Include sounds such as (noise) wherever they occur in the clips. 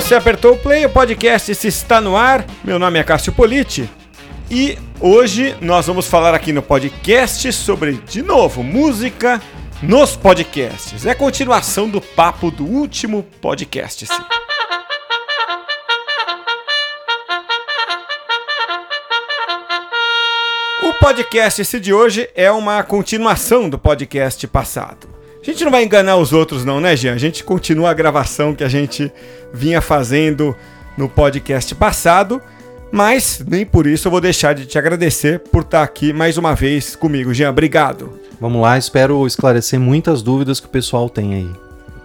você apertou o play, o podcast se está no ar. Meu nome é Cássio Politi e hoje nós vamos falar aqui no podcast sobre, de novo, música nos podcasts. É a continuação do papo do último podcast. O podcast esse de hoje é uma continuação do podcast passado. A gente não vai enganar os outros não, né, Jean? A gente continua a gravação que a gente vinha fazendo no podcast passado, mas nem por isso eu vou deixar de te agradecer por estar aqui mais uma vez comigo, Jean. Obrigado. Vamos lá, espero esclarecer muitas dúvidas que o pessoal tem aí.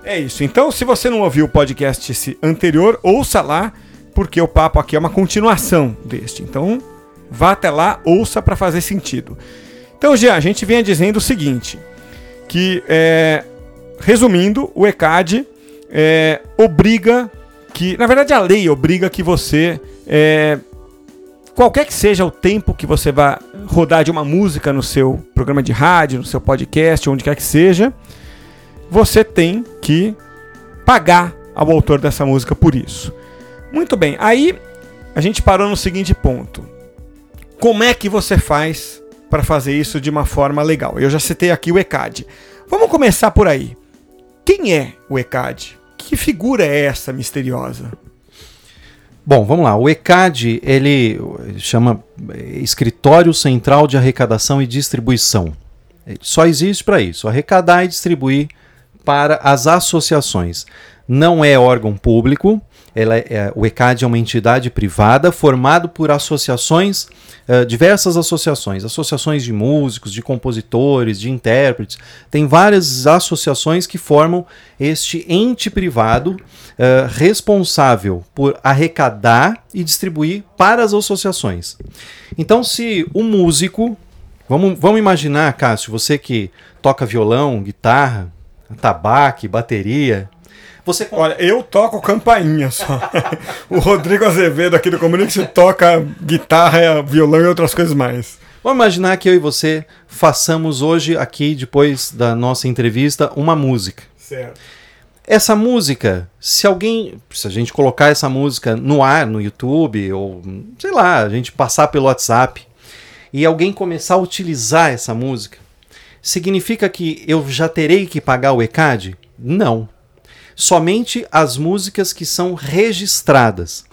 É isso. Então, se você não ouviu o podcast anterior, ouça lá, porque o papo aqui é uma continuação deste. Então, Vá até lá, ouça para fazer sentido. Então, Jean, a gente vinha dizendo o seguinte: que, é, resumindo, o ECAD é, obriga que, na verdade, a lei obriga que você, é, qualquer que seja o tempo que você vai rodar de uma música no seu programa de rádio, no seu podcast, onde quer que seja, você tem que pagar ao autor dessa música por isso. Muito bem, aí a gente parou no seguinte ponto. Como é que você faz para fazer isso de uma forma legal? Eu já citei aqui o ECAD. Vamos começar por aí. Quem é o ECAD? Que figura é essa misteriosa? Bom, vamos lá. O ECAD, ele chama Escritório Central de Arrecadação e Distribuição. só existe para isso, arrecadar e distribuir para as associações. Não é órgão público, ela é, o ECAD é uma entidade privada formada por associações eh, diversas associações, associações de músicos, de compositores, de intérpretes. Tem várias associações que formam este ente privado uh, responsável por arrecadar e distribuir para as associações. Então, se o músico, vamos, vamos imaginar, Cássio, você que toca violão, guitarra, tabaque, bateria, você... Olha, eu toco campainha só. (laughs) o Rodrigo Azevedo aqui do Comunix toca guitarra, violão e outras coisas mais. Vamos imaginar que eu e você façamos hoje, aqui, depois da nossa entrevista, uma música. Certo. Essa música, se alguém, se a gente colocar essa música no ar, no YouTube, ou sei lá, a gente passar pelo WhatsApp, e alguém começar a utilizar essa música, significa que eu já terei que pagar o ECAD? Não somente as músicas que são registradas.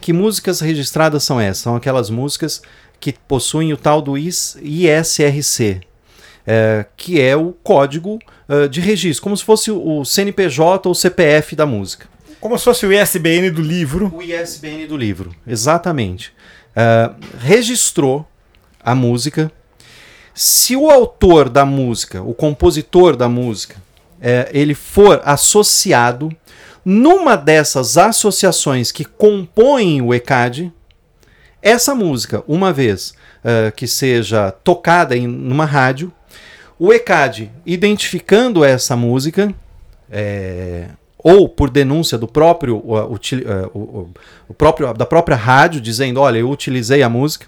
Que músicas registradas são essas? São aquelas músicas que possuem o tal do ISRC, é, que é o código uh, de registro, como se fosse o CNPJ ou CPF da música. Como se fosse o ISBN do livro. O ISBN do livro, exatamente. Uh, registrou a música. Se o autor da música, o compositor da música, é, ele for associado numa dessas associações que compõem o ECAD, essa música, uma vez uh, que seja tocada em numa rádio, o ECAD identificando essa música, é, ou por denúncia do próprio, uh, util, uh, o, o, próprio da própria rádio dizendo, olha, eu utilizei a música,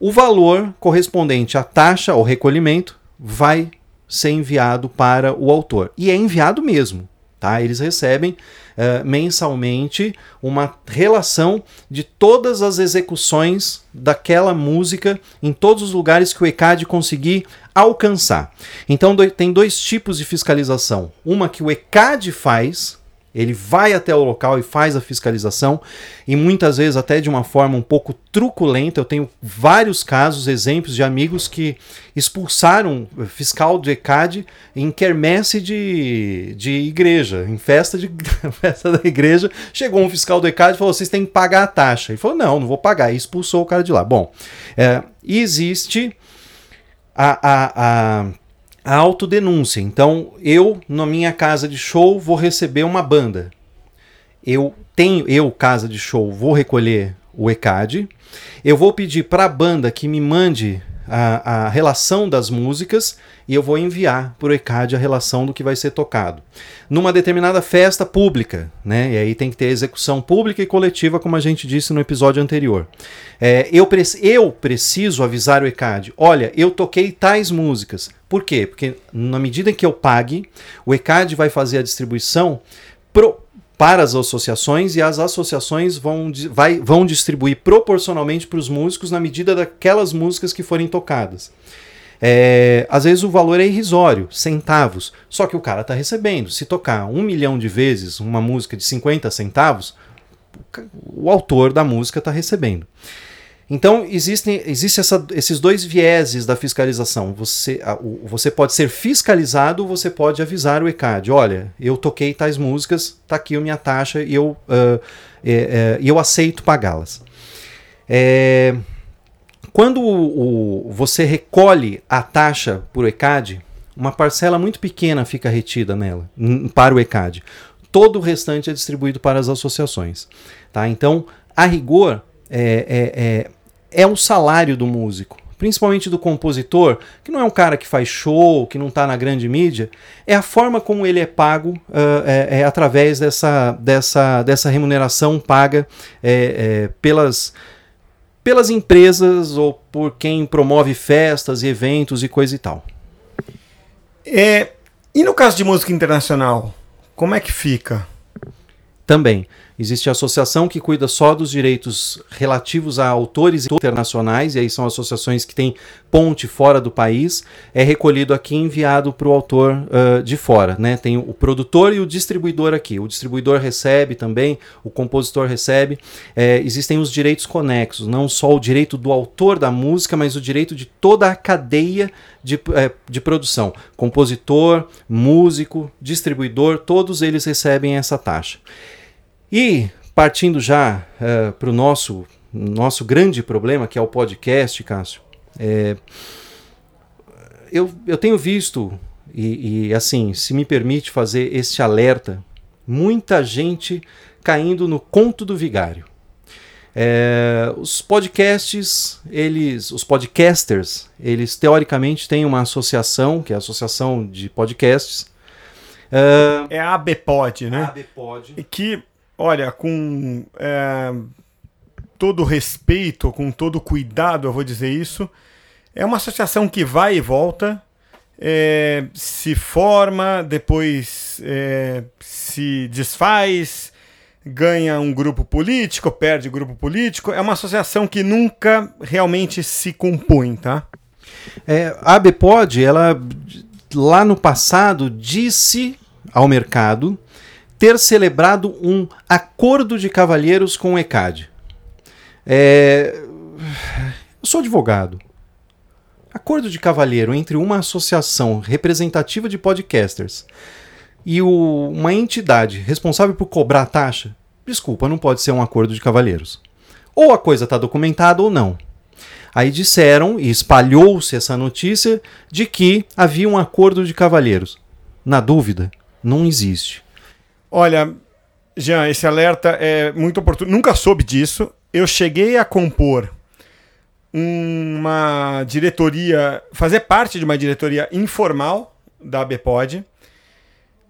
o valor correspondente à taxa ou recolhimento vai ser enviado para o autor. E é enviado mesmo. Tá? Eles recebem uh, mensalmente uma relação de todas as execuções daquela música em todos os lugares que o ECAD conseguir alcançar. Então do, tem dois tipos de fiscalização. Uma que o ECAD faz, ele vai até o local e faz a fiscalização, e muitas vezes até de uma forma um pouco truculenta. Eu tenho vários casos, exemplos de amigos que expulsaram fiscal do ECAD em quermesse de, de igreja, em festa, de, (laughs) festa da igreja. Chegou um fiscal do ECAD e falou: vocês têm que pagar a taxa. Ele falou: não, não vou pagar. E expulsou o cara de lá. Bom, é, existe a, a, a a autodenúncia. Então, eu, na minha casa de show, vou receber uma banda. Eu tenho, eu, casa de show, vou recolher o ECAD. Eu vou pedir para a banda que me mande a, a relação das músicas e eu vou enviar para o ECAD a relação do que vai ser tocado. Numa determinada festa pública, né? E aí tem que ter execução pública e coletiva, como a gente disse no episódio anterior. É, eu, pre eu preciso avisar o ECAD: olha, eu toquei tais músicas. Por quê? Porque na medida em que eu pague, o ECAD vai fazer a distribuição pro, para as associações e as associações vão, vai, vão distribuir proporcionalmente para os músicos na medida daquelas músicas que forem tocadas. É, às vezes o valor é irrisório, centavos, só que o cara está recebendo. Se tocar um milhão de vezes uma música de 50 centavos, o autor da música está recebendo. Então, existem existe essa, esses dois vieses da fiscalização. Você, a, o, você pode ser fiscalizado ou você pode avisar o ECAD: olha, eu toquei tais músicas, está aqui a minha taxa e eu, uh, é, é, eu aceito pagá-las. É, quando o, o, você recolhe a taxa por ECAD, uma parcela muito pequena fica retida nela, para o ECAD. Todo o restante é distribuído para as associações. Tá? Então, a rigor, é, é, é, é o salário do músico, principalmente do compositor, que não é um cara que faz show, que não está na grande mídia, é a forma como ele é pago uh, é, é, através dessa, dessa, dessa remuneração paga é, é, pelas, pelas empresas ou por quem promove festas e eventos e coisa e tal. É, e no caso de música internacional, como é que fica? Também. Existe a associação que cuida só dos direitos relativos a autores internacionais, e aí são associações que têm ponte fora do país. É recolhido aqui e enviado para o autor uh, de fora. Né? Tem o produtor e o distribuidor aqui. O distribuidor recebe também, o compositor recebe. É, existem os direitos conexos, não só o direito do autor da música, mas o direito de toda a cadeia de, é, de produção. Compositor, músico, distribuidor, todos eles recebem essa taxa. E partindo já uh, para o nosso, nosso grande problema, que é o podcast, Cássio, é, eu, eu tenho visto, e, e assim, se me permite fazer este alerta, muita gente caindo no conto do vigário. É, os podcasts, eles, os podcasters, eles teoricamente têm uma associação, que é a Associação de Podcasts. Uh, é a ABPod, né? A ABPod. Que olha, com é, todo respeito, com todo cuidado, eu vou dizer isso, é uma associação que vai e volta, é, se forma, depois é, se desfaz, ganha um grupo político, perde grupo político. É uma associação que nunca realmente se compõe, tá? É, a ABPOD, ela lá no passado disse ao mercado ter celebrado um acordo de cavalheiros com o ECAD. É... Eu sou advogado. Acordo de cavalheiro entre uma associação representativa de podcasters e o... uma entidade responsável por cobrar taxa, desculpa, não pode ser um acordo de cavalheiros. Ou a coisa está documentada ou não. Aí disseram e espalhou-se essa notícia de que havia um acordo de cavalheiros. Na dúvida, não existe. Olha, Jean, esse alerta é muito oportuno. Nunca soube disso. Eu cheguei a compor uma diretoria, fazer parte de uma diretoria informal da ABPOD.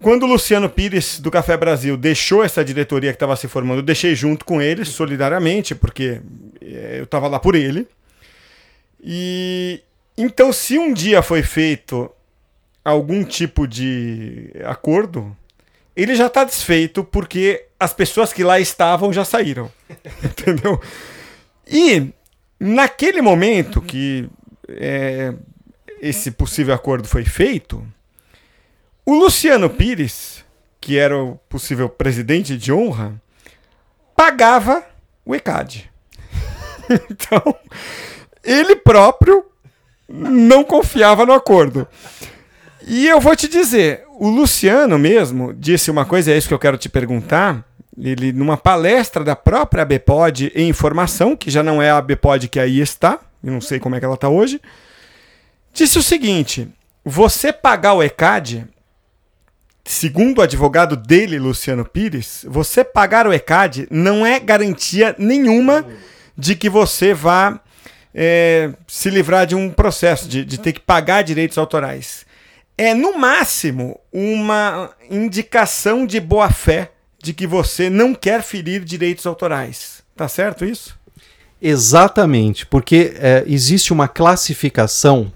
Quando o Luciano Pires, do Café Brasil, deixou essa diretoria que estava se formando, eu deixei junto com ele, solidariamente, porque é, eu estava lá por ele. E então, se um dia foi feito algum tipo de acordo, ele já está desfeito porque as pessoas que lá estavam já saíram. (laughs) Entendeu? E naquele momento que é, esse possível acordo foi feito, o Luciano Pires, que era o possível presidente de honra, pagava o ECAD. (laughs) então, ele próprio não confiava no acordo. E eu vou te dizer, o Luciano mesmo disse uma coisa, é isso que eu quero te perguntar. Ele, numa palestra da própria ABPOD em informação, que já não é a ABPOD que aí está, eu não sei como é que ela está hoje, disse o seguinte: você pagar o ECAD, segundo o advogado dele, Luciano Pires, você pagar o ECAD não é garantia nenhuma de que você vá é, se livrar de um processo, de, de ter que pagar direitos autorais é, no máximo, uma indicação de boa-fé de que você não quer ferir direitos autorais. Tá certo isso? Exatamente, porque é, existe uma classificação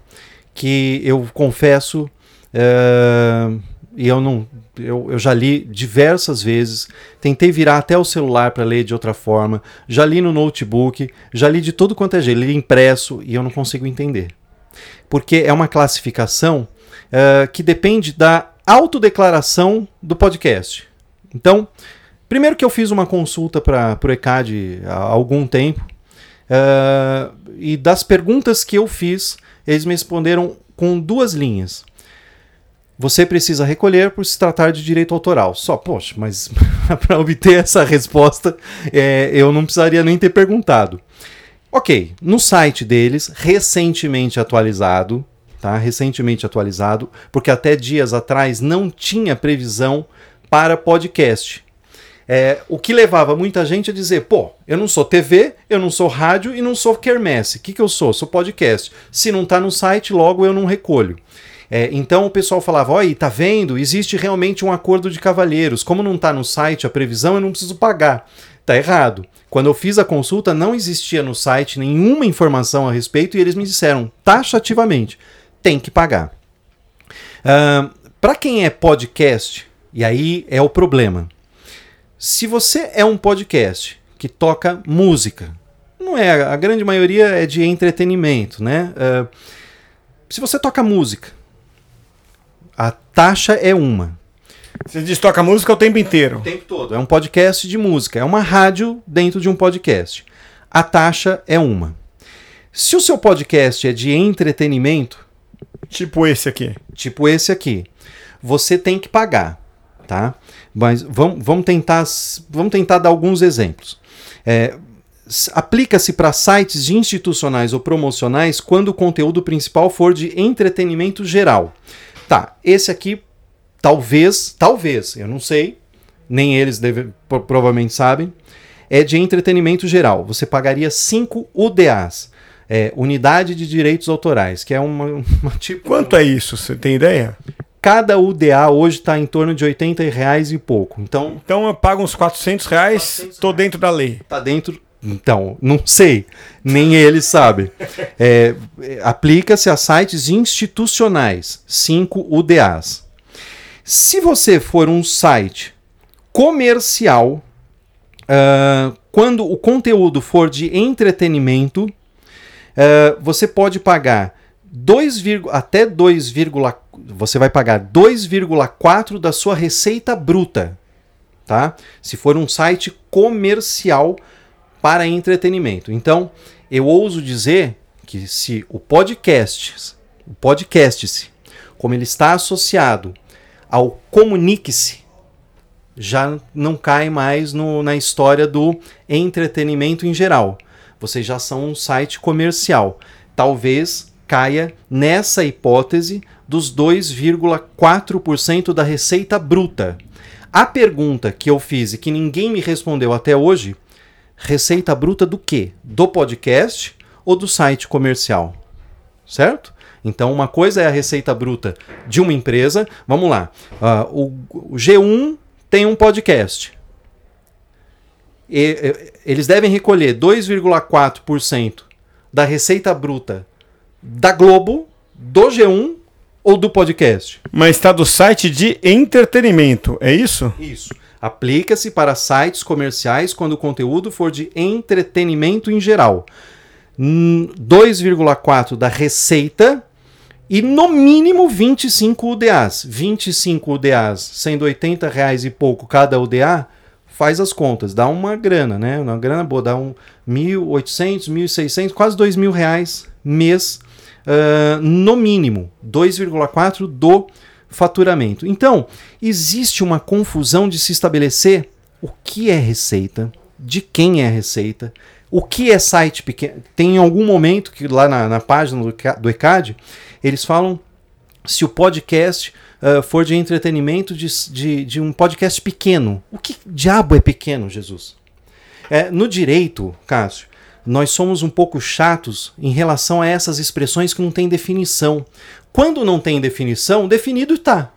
que eu confesso é, e eu não. Eu, eu já li diversas vezes, tentei virar até o celular para ler de outra forma, já li no notebook, já li de todo quanto é jeito, li impresso e eu não consigo entender. Porque é uma classificação uh, que depende da autodeclaração do podcast. Então, primeiro que eu fiz uma consulta para o ECAD há algum tempo, uh, e das perguntas que eu fiz, eles me responderam com duas linhas. Você precisa recolher por se tratar de direito autoral. Só, poxa, mas (laughs) para obter essa resposta, é, eu não precisaria nem ter perguntado. Ok, no site deles, recentemente atualizado, tá? Recentemente atualizado, porque até dias atrás não tinha previsão para podcast. É, o que levava muita gente a dizer: pô, eu não sou TV, eu não sou rádio e não sou quermesse. O que, que eu sou? Sou podcast. Se não está no site, logo eu não recolho. É, então o pessoal falava: olha, tá vendo? Existe realmente um acordo de cavalheiros. Como não está no site a previsão, eu não preciso pagar. Tá errado. Quando eu fiz a consulta, não existia no site nenhuma informação a respeito e eles me disseram taxativamente: tem que pagar. Uh, Para quem é podcast, e aí é o problema. Se você é um podcast que toca música, não é, a grande maioria é de entretenimento, né? Uh, se você toca música, a taxa é uma. Você diz toca música o tempo inteiro. O tempo todo. É um podcast de música. É uma rádio dentro de um podcast. A taxa é uma. Se o seu podcast é de entretenimento. Tipo esse aqui. Tipo esse aqui. Você tem que pagar. Tá? Mas vamos, vamos, tentar, vamos tentar dar alguns exemplos. É, Aplica-se para sites institucionais ou promocionais quando o conteúdo principal for de entretenimento geral. Tá, esse aqui talvez, talvez, eu não sei, nem eles deve, provavelmente sabem, é de entretenimento geral. Você pagaria 5 UDAs, é, Unidade de Direitos Autorais, que é uma, (laughs) uma tipo. Quanto é isso? Você tem ideia? Cada UDA hoje está em torno de 80 reais e pouco. Então, então eu pago uns 400 reais, 400 tô dentro da lei. Tá dentro. Então, não sei, nem eles sabem. É, Aplica-se a sites institucionais, 5 UDAs. Se você for um site comercial, uh, quando o conteúdo for de entretenimento, uh, você pode pagar 2, até 2, você vai pagar 2,4 da sua receita bruta, tá? Se for um site comercial para entretenimento. Então, eu ouso dizer que se o podcast, o podcast, como ele está associado ao comunique-se, já não cai mais no, na história do entretenimento em geral. Vocês já são um site comercial. Talvez caia nessa hipótese dos 2,4% da receita bruta. A pergunta que eu fiz e que ninguém me respondeu até hoje: receita bruta do quê? Do podcast ou do site comercial? Certo? Então, uma coisa é a receita bruta de uma empresa. Vamos lá. Uh, o, o, G1 tem um podcast. Eles devem recolher 2,4% da receita bruta da Globo, do G1 ou do podcast. Mas está do site de entretenimento, é isso? Isso. Aplica-se para sites comerciais quando o conteúdo for de entretenimento em geral. 2,4% da receita e no mínimo 25 UDAs. 25 UDAs, sendo 80 reais e pouco cada UDA, faz as contas, dá uma grana, né? Uma grana boa, dá um 1.800, 1.600, quase 2 mil reais mês, uh, no mínimo, 2,4 do faturamento. Então, existe uma confusão de se estabelecer o que é receita, de quem é receita, o que é site pequeno. Tem algum momento que lá na, na página do, do ECAD eles falam se o podcast uh, for de entretenimento de, de, de, um podcast pequeno. O que diabo é pequeno, Jesus? É, no direito, Cássio, nós somos um pouco chatos em relação a essas expressões que não têm definição. Quando não tem definição, definido está.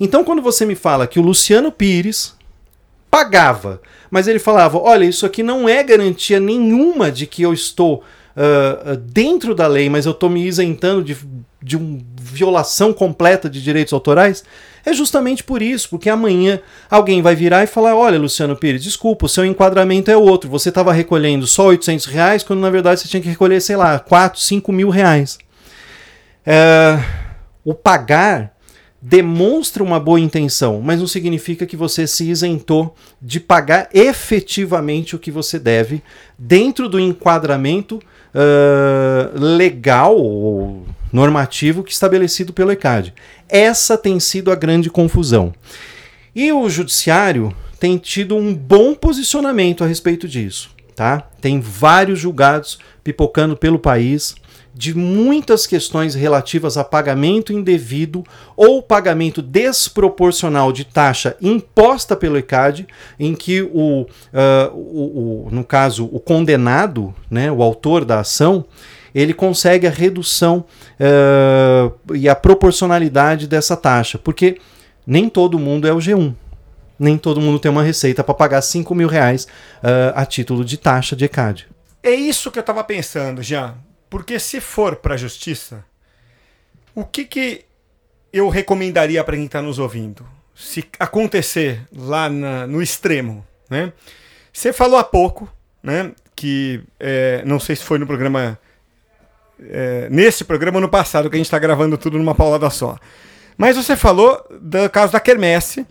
Então, quando você me fala que o Luciano Pires pagava, mas ele falava: olha, isso aqui não é garantia nenhuma de que eu estou uh, dentro da lei, mas eu estou me isentando de de uma violação completa de direitos autorais? É justamente por isso, porque amanhã alguém vai virar e falar: olha, Luciano Pires, desculpa, o seu enquadramento é outro. Você estava recolhendo só 800 reais, quando na verdade você tinha que recolher, sei lá, 4, 5 mil reais. É, o pagar demonstra uma boa intenção, mas não significa que você se isentou de pagar efetivamente o que você deve dentro do enquadramento uh, legal ou normativo que estabelecido pelo ECAD. Essa tem sido a grande confusão. E o judiciário tem tido um bom posicionamento a respeito disso, tá? Tem vários julgados pipocando pelo país de muitas questões relativas a pagamento indevido ou pagamento desproporcional de taxa imposta pelo ECAD, em que o, uh, o, o, no caso o condenado, né, o autor da ação, ele consegue a redução uh, e a proporcionalidade dessa taxa, porque nem todo mundo é o G1. Nem todo mundo tem uma receita para pagar 5 mil reais uh, a título de taxa de ECAD. É isso que eu estava pensando, já. Porque se for para a justiça, o que, que eu recomendaria para quem está nos ouvindo? Se acontecer lá na, no extremo, né? Você falou há pouco, né? Que é, não sei se foi no programa é, nesse programa no passado, que a gente está gravando tudo numa paulada só. Mas você falou do caso da quermesse,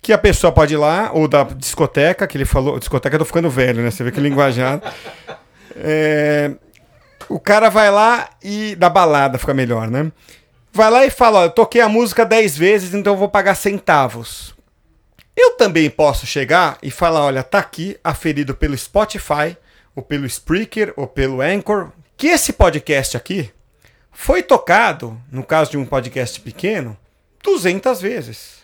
que a pessoa pode ir lá, ou da discoteca, que ele falou. Discoteca eu tô ficando velho, né? Você vê que linguajar. É, o cara vai lá e. Da balada fica melhor, né? Vai lá e fala: Ó, eu toquei a música 10 vezes, então eu vou pagar centavos. Eu também posso chegar e falar: olha, tá aqui, aferido pelo Spotify, ou pelo Spreaker, ou pelo Anchor, que esse podcast aqui foi tocado, no caso de um podcast pequeno, 200 vezes.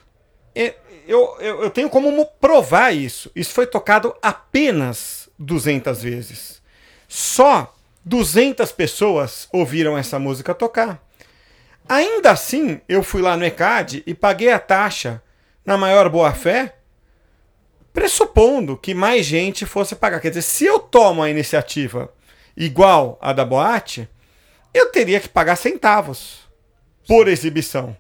Eu, eu, eu tenho como provar isso. Isso foi tocado apenas 200 vezes. Só 200 pessoas ouviram essa música tocar. Ainda assim, eu fui lá no ECAD e paguei a taxa na maior boa-fé, pressupondo que mais gente fosse pagar. Quer dizer, se eu tomo a iniciativa igual a da boate, eu teria que pagar centavos por exibição.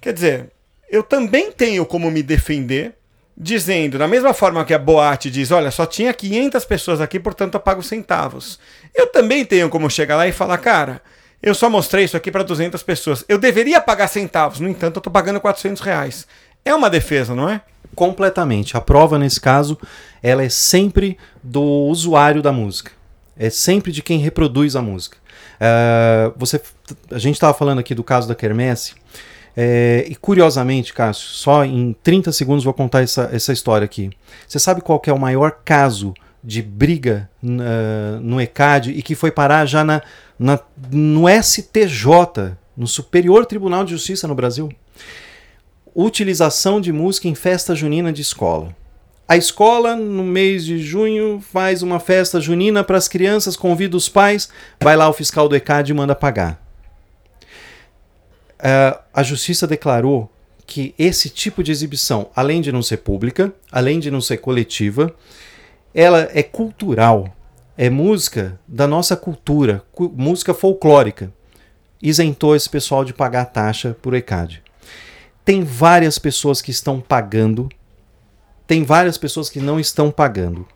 Quer dizer, eu também tenho como me defender dizendo, da mesma forma que a boate diz, olha, só tinha 500 pessoas aqui, portanto eu pago centavos. Eu também tenho como chegar lá e falar, cara, eu só mostrei isso aqui para 200 pessoas. Eu deveria pagar centavos, no entanto eu estou pagando 400 reais. É uma defesa, não é? Completamente. A prova, nesse caso, ela é sempre do usuário da música é sempre de quem reproduz a música. Uh, você, a gente estava falando aqui do caso da Kermesse, é, e curiosamente, Cássio, só em 30 segundos vou contar essa, essa história aqui. Você sabe qual é o maior caso de briga uh, no ECAD e que foi parar já na, na, no STJ, no Superior Tribunal de Justiça no Brasil? Utilização de música em festa junina de escola. A escola, no mês de junho, faz uma festa junina para as crianças, convida os pais, vai lá o fiscal do ECAD e manda pagar. Uh, a justiça declarou que esse tipo de exibição, além de não ser pública, além de não ser coletiva, ela é cultural, é música da nossa cultura, cu música folclórica. Isentou esse pessoal de pagar taxa por ECAD. Tem várias pessoas que estão pagando tem várias pessoas que não estão pagando.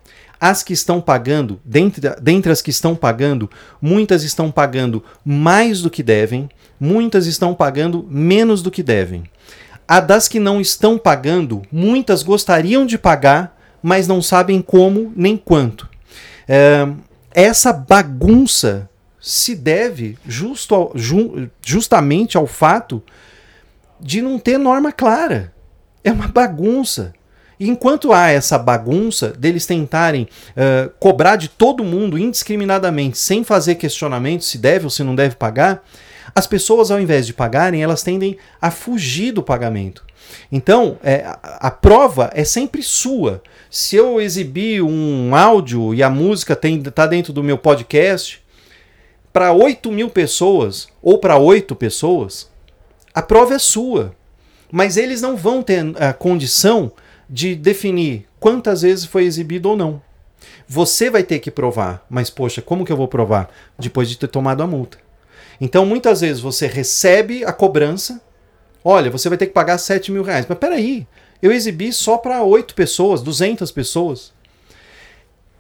As que estão pagando, dentre, dentre as que estão pagando, muitas estão pagando mais do que devem, muitas estão pagando menos do que devem. A das que não estão pagando, muitas gostariam de pagar, mas não sabem como nem quanto. É, essa bagunça se deve justo ao, ju, justamente ao fato de não ter norma clara. É uma bagunça. Enquanto há essa bagunça deles tentarem uh, cobrar de todo mundo indiscriminadamente, sem fazer questionamento se deve ou se não deve pagar, as pessoas, ao invés de pagarem, elas tendem a fugir do pagamento. Então, é, a, a, prova é sempre sua. Se eu exibir um áudio e a música está dentro do meu podcast, para 8 mil pessoas ou para 8 pessoas, a prova é sua. Mas eles não vão ter a condição de definir quantas vezes foi exibido ou não. Você vai ter que provar, mas poxa, como que eu vou provar? Depois de ter tomado a multa. Então, muitas vezes você recebe a cobrança, olha, você vai ter que pagar 7 mil reais. Mas peraí, eu exibi só para 8 pessoas, 200 pessoas.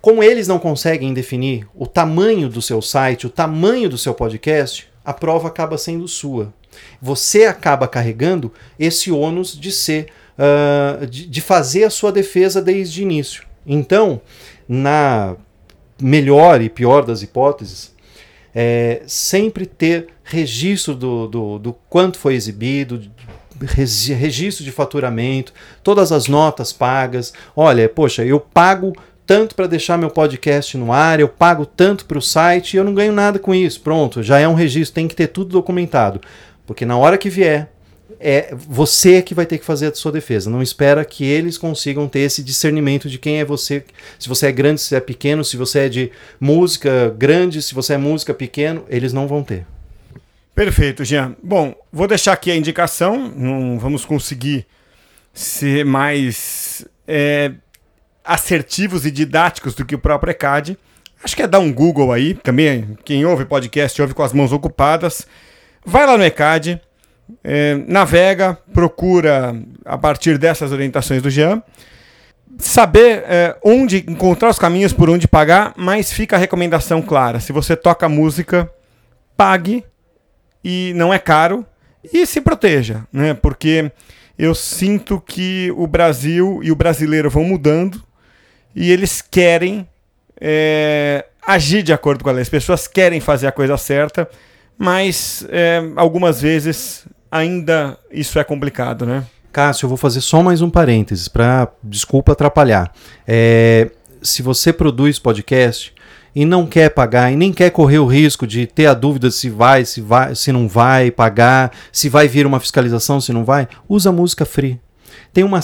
Como eles não conseguem definir o tamanho do seu site, o tamanho do seu podcast, a prova acaba sendo sua. Você acaba carregando esse ônus de ser, uh, de, de fazer a sua defesa desde o início. Então, na melhor e pior das hipóteses, é, sempre ter registro do, do, do quanto foi exibido, registro de faturamento, todas as notas pagas. Olha, poxa, eu pago tanto para deixar meu podcast no ar, eu pago tanto para o site e eu não ganho nada com isso. Pronto, já é um registro, tem que ter tudo documentado. Porque na hora que vier, é você que vai ter que fazer a sua defesa. Não espera que eles consigam ter esse discernimento de quem é você. Se você é grande, se é pequeno, se você é de música grande, se você é música pequeno, eles não vão ter. Perfeito, Jean. Bom, vou deixar aqui a indicação. Não vamos conseguir ser mais é, assertivos e didáticos do que o próprio ECAD. Acho que é dar um Google aí, também quem ouve podcast ouve com as mãos ocupadas. Vai lá no ECAD, é, navega, procura a partir dessas orientações do Jean, saber é, onde encontrar os caminhos por onde pagar, mas fica a recomendação clara: se você toca música, pague e não é caro e se proteja, né? Porque eu sinto que o Brasil e o brasileiro vão mudando e eles querem é, agir de acordo com a lei. As pessoas querem fazer a coisa certa, mas é, algumas vezes ainda isso é complicado, né? Cássio, eu vou fazer só mais um parênteses para desculpa atrapalhar. É, se você produz podcast e não quer pagar e nem quer correr o risco de ter a dúvida se vai, se vai, se não vai pagar, se vai vir uma fiscalização, se não vai, usa música free. Tem, uma,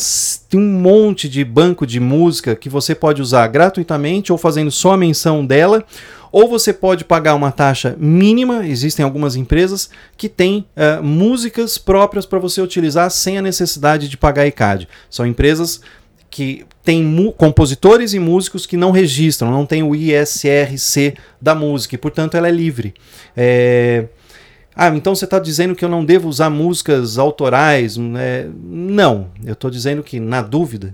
tem um monte de banco de música que você pode usar gratuitamente ou fazendo só a menção dela, ou você pode pagar uma taxa mínima. Existem algumas empresas que têm uh, músicas próprias para você utilizar sem a necessidade de pagar ICAD. São empresas que têm compositores e músicos que não registram, não tem o ISRC da música, e portanto ela é livre. É, ah, então você está dizendo que eu não devo usar músicas autorais? Né? Não, eu estou dizendo que, na dúvida,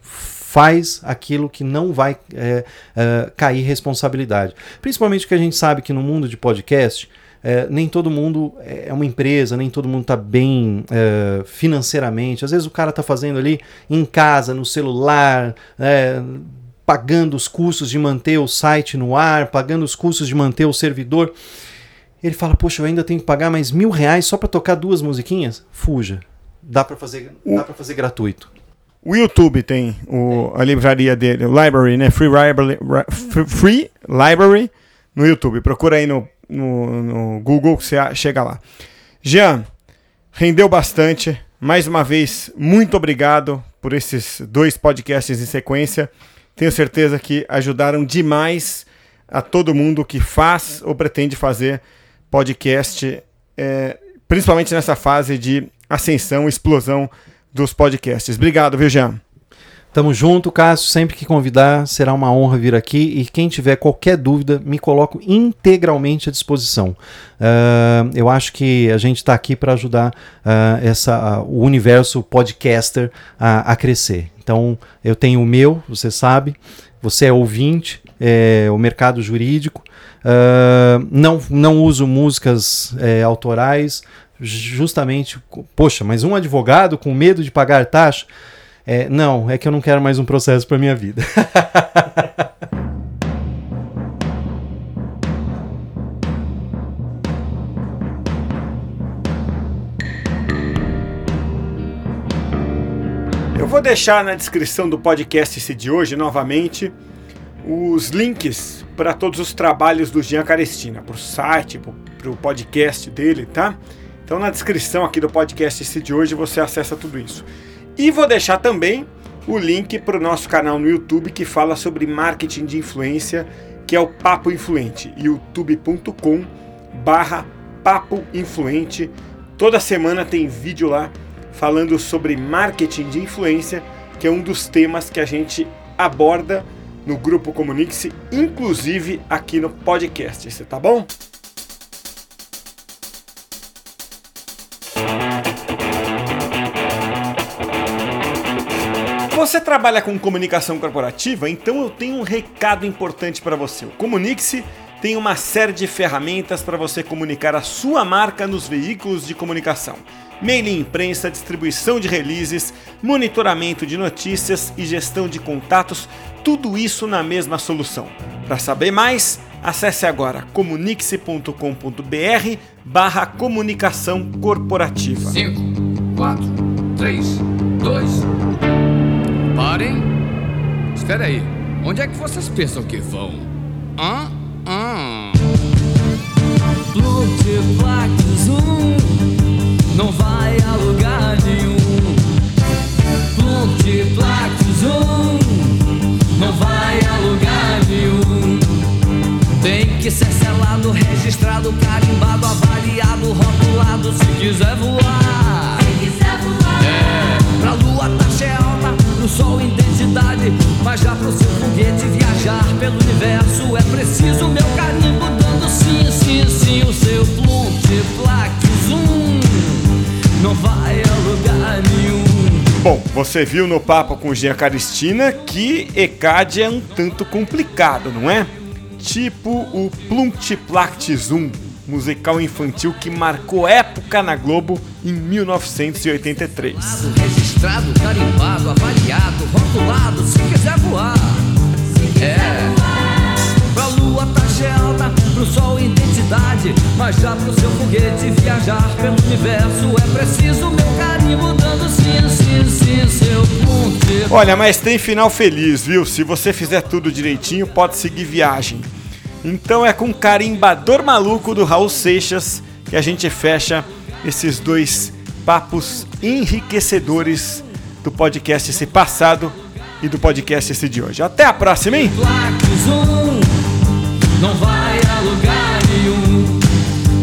faz aquilo que não vai é, é, cair responsabilidade. Principalmente porque a gente sabe que no mundo de podcast, é, nem todo mundo é uma empresa, nem todo mundo está bem é, financeiramente. Às vezes o cara está fazendo ali em casa, no celular, é, pagando os custos de manter o site no ar, pagando os custos de manter o servidor. Ele fala, poxa, eu ainda tenho que pagar mais mil reais só para tocar duas musiquinhas? Fuja. Dá para fazer, o... dá para fazer gratuito. O YouTube tem o, a livraria dele, o library, né? Free Library, Free Library no YouTube. Procura aí no, no, no Google que você chega lá. Jean, rendeu bastante. Mais uma vez, muito obrigado por esses dois podcasts em sequência. Tenho certeza que ajudaram demais a todo mundo que faz ou pretende fazer podcast, é, principalmente nessa fase de ascensão, explosão dos podcasts. Obrigado, viu, Jean? Tamo junto, Cássio. Sempre que convidar, será uma honra vir aqui. E quem tiver qualquer dúvida, me coloco integralmente à disposição. Uh, eu acho que a gente está aqui para ajudar uh, essa, uh, o universo podcaster a, a crescer. Então, eu tenho o meu, você sabe. Você é ouvinte, é, o mercado jurídico. Uh, não, não uso músicas é, autorais, justamente, poxa, mas um advogado com medo de pagar taxa? É, não, é que eu não quero mais um processo para minha vida. (laughs) Eu vou deixar na descrição do podcast de hoje novamente os links para todos os trabalhos do Jean Carestina, para o site, para o podcast dele, tá? Então na descrição aqui do podcast esse de hoje você acessa tudo isso. E vou deixar também o link para o nosso canal no YouTube que fala sobre marketing de influência, que é o Papo Influente, youtube.com barra Papo Influente. Toda semana tem vídeo lá falando sobre marketing de influência, que é um dos temas que a gente aborda no grupo Comunique-se, inclusive aqui no podcast. Você tá bom? você trabalha com comunicação corporativa, então eu tenho um recado importante para você. O Comunique-se tem uma série de ferramentas para você comunicar a sua marca nos veículos de comunicação. Mailing imprensa, distribuição de releases, monitoramento de notícias e gestão de contatos tudo isso na mesma solução. Para saber mais, acesse agora comunique-se.com.br barra comunicação corporativa. 5, 4, 3, 2. Parem! Espera aí, onde é que vocês pensam que vão? Hã? Hã? Multiplax um não vai a lugar nenhum. Que ser selado, registrado, carimbado, avaliado, rotulado se quiser voar. Se quiser voar, É, pra lua taxa é alta, pro sol intensidade. Mas já pro seu foguete viajar pelo universo é preciso meu carimbo dando sim, sim, sim. O seu multiplax zoom não vai a lugar nenhum. Bom, você viu no papo com Gia Caristina que ECAD é um tanto complicado, não é? Tipo o Plumtiplact Zoom, musical infantil que marcou época na Globo em 1983. Registrado, carimbado, avaliado, rotulado, se quiser voar. É. É pro sol intensidade. Mas já pro seu foguete viajar pelo universo é preciso meu carimbo dando sim, sim, sim, seu ponto. Olha, mas tem final feliz, viu? Se você fizer tudo direitinho, pode seguir viagem. Então é com Carimbador Maluco do Raul Seixas que a gente fecha esses dois papos enriquecedores do podcast esse passado e do podcast esse de hoje. Até a próxima, hein? Não vai a lugar nenhum.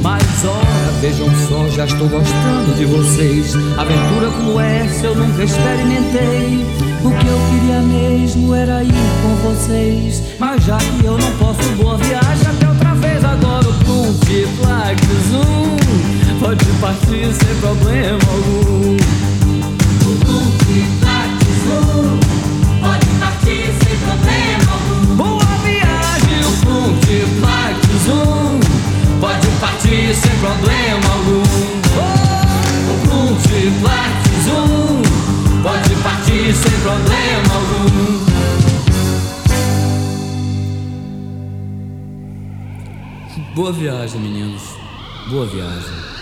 Mas olha, vejam só, já estou gostando de vocês. Aventura como essa eu nunca experimentei. O que eu queria mesmo era ir com vocês. Mas já que eu não posso, boa viagem até outra vez. Agora o Ponte Plaques um pode partir sem problema algum. Problema algum. Oh, o Plaques um pode partir sem problema algum. Boa viagem, meninos. Boa viagem.